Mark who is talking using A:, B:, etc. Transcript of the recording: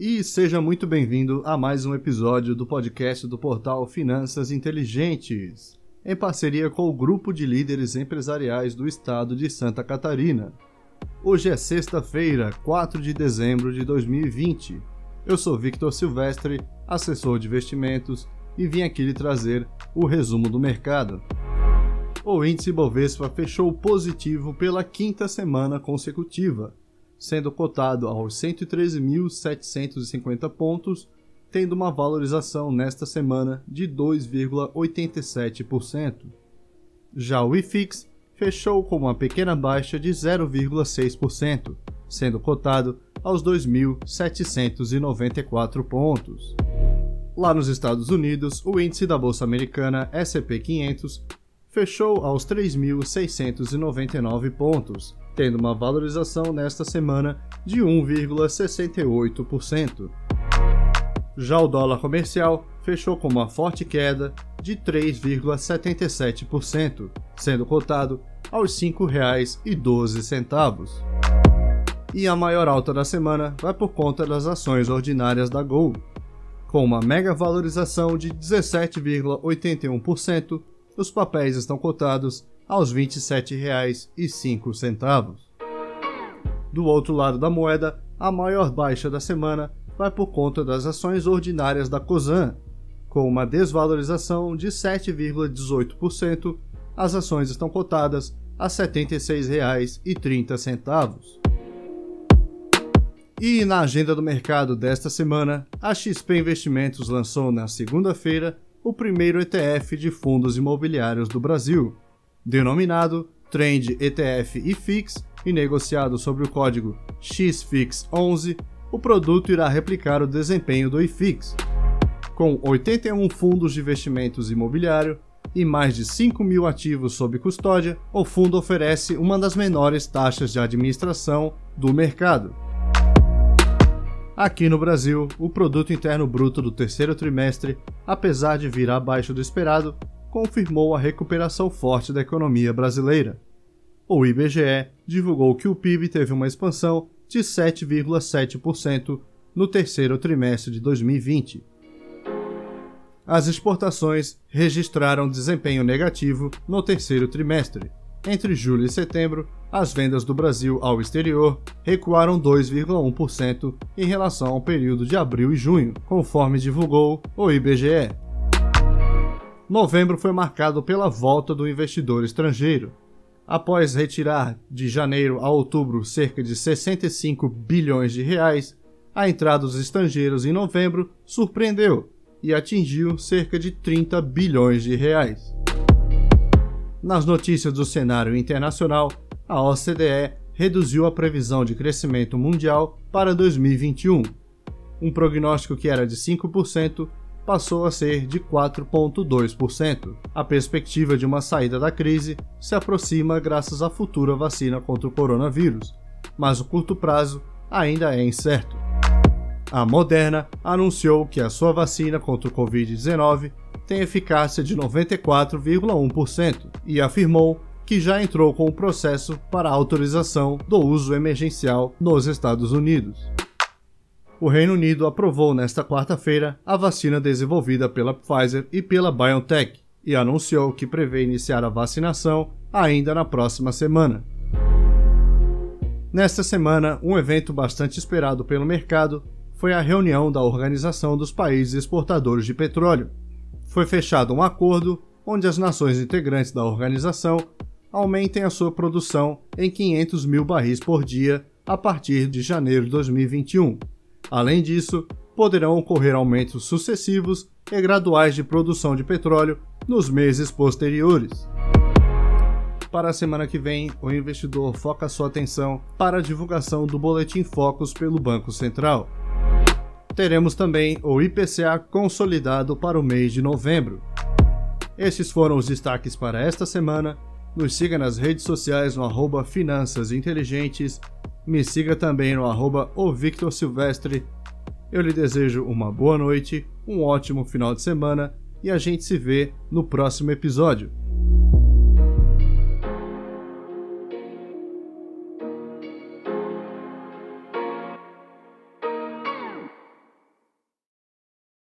A: e seja muito bem-vindo a mais um episódio do podcast do portal Finanças Inteligentes, em parceria com o grupo de líderes empresariais do estado de Santa Catarina. Hoje é sexta-feira, 4 de dezembro de 2020. Eu sou Victor Silvestre, assessor de investimentos, e vim aqui lhe trazer o resumo do mercado. O índice Bovespa fechou positivo pela quinta semana consecutiva sendo cotado aos 113.750 pontos, tendo uma valorização nesta semana de 2,87%. Já o IFIX fechou com uma pequena baixa de 0,6%, sendo cotado aos 2.794 pontos. Lá nos Estados Unidos, o índice da bolsa americana S&P 500 fechou aos 3.699 pontos, tendo uma valorização nesta semana de 1,68%. Já o dólar comercial fechou com uma forte queda de 3,77%, sendo cotado aos R$ 5,12. E a maior alta da semana vai por conta das ações ordinárias da Gol, com uma mega valorização de 17,81%, os papéis estão cotados aos R$ 27,05. Do outro lado da moeda, a maior baixa da semana vai por conta das ações ordinárias da COSAN. Com uma desvalorização de 7,18%, as ações estão cotadas a R$ 76,30. E na agenda do mercado desta semana, a XP Investimentos lançou na segunda-feira o primeiro ETF de fundos imobiliários do Brasil, denominado Trend ETF IFIX e negociado sobre o código XFIX11, o produto irá replicar o desempenho do IFIX. Com 81 fundos de investimentos imobiliário e mais de 5 mil ativos sob custódia, o fundo oferece uma das menores taxas de administração do mercado. Aqui no Brasil, o produto interno bruto do terceiro trimestre, apesar de vir abaixo do esperado, confirmou a recuperação forte da economia brasileira. O IBGE divulgou que o PIB teve uma expansão de 7,7% no terceiro trimestre de 2020. As exportações registraram desempenho negativo no terceiro trimestre. Entre julho e setembro, as vendas do Brasil ao exterior recuaram 2,1% em relação ao período de abril e junho, conforme divulgou o IBGE novembro foi marcado pela volta do investidor estrangeiro. Após retirar de janeiro a outubro cerca de 65 bilhões de reais, a entrada dos estrangeiros em novembro surpreendeu e atingiu cerca de 30 bilhões de reais. Nas notícias do cenário internacional, a OCDE reduziu a previsão de crescimento mundial para 2021. Um prognóstico que era de 5% passou a ser de 4,2%. A perspectiva de uma saída da crise se aproxima graças à futura vacina contra o coronavírus, mas o curto prazo ainda é incerto. A Moderna anunciou que a sua vacina contra o Covid-19 tem eficácia de 94,1% e afirmou que já entrou com o processo para autorização do uso emergencial nos Estados Unidos o Reino Unido aprovou nesta quarta-feira a vacina desenvolvida pela Pfizer e pela BioNTech e anunciou que prevê iniciar a vacinação ainda na próxima semana. Nesta semana, um evento bastante esperado pelo mercado foi a reunião da Organização dos Países Exportadores de Petróleo. Foi fechado um acordo onde as nações integrantes da organização aumentem a sua produção em 500 mil barris por dia a partir de janeiro de 2021 Além disso, poderão ocorrer aumentos sucessivos e graduais de produção de petróleo nos meses posteriores. Para a semana que vem, o investidor foca sua atenção para a divulgação do Boletim Focus pelo Banco Central. Teremos também o IPCA consolidado para o mês de novembro. Esses foram os destaques para esta semana. Nos siga nas redes sociais no arroba Finanças Inteligentes me siga também no arroba Victor Silvestre. Eu lhe desejo uma boa noite, um ótimo final de semana e a gente se vê no próximo episódio.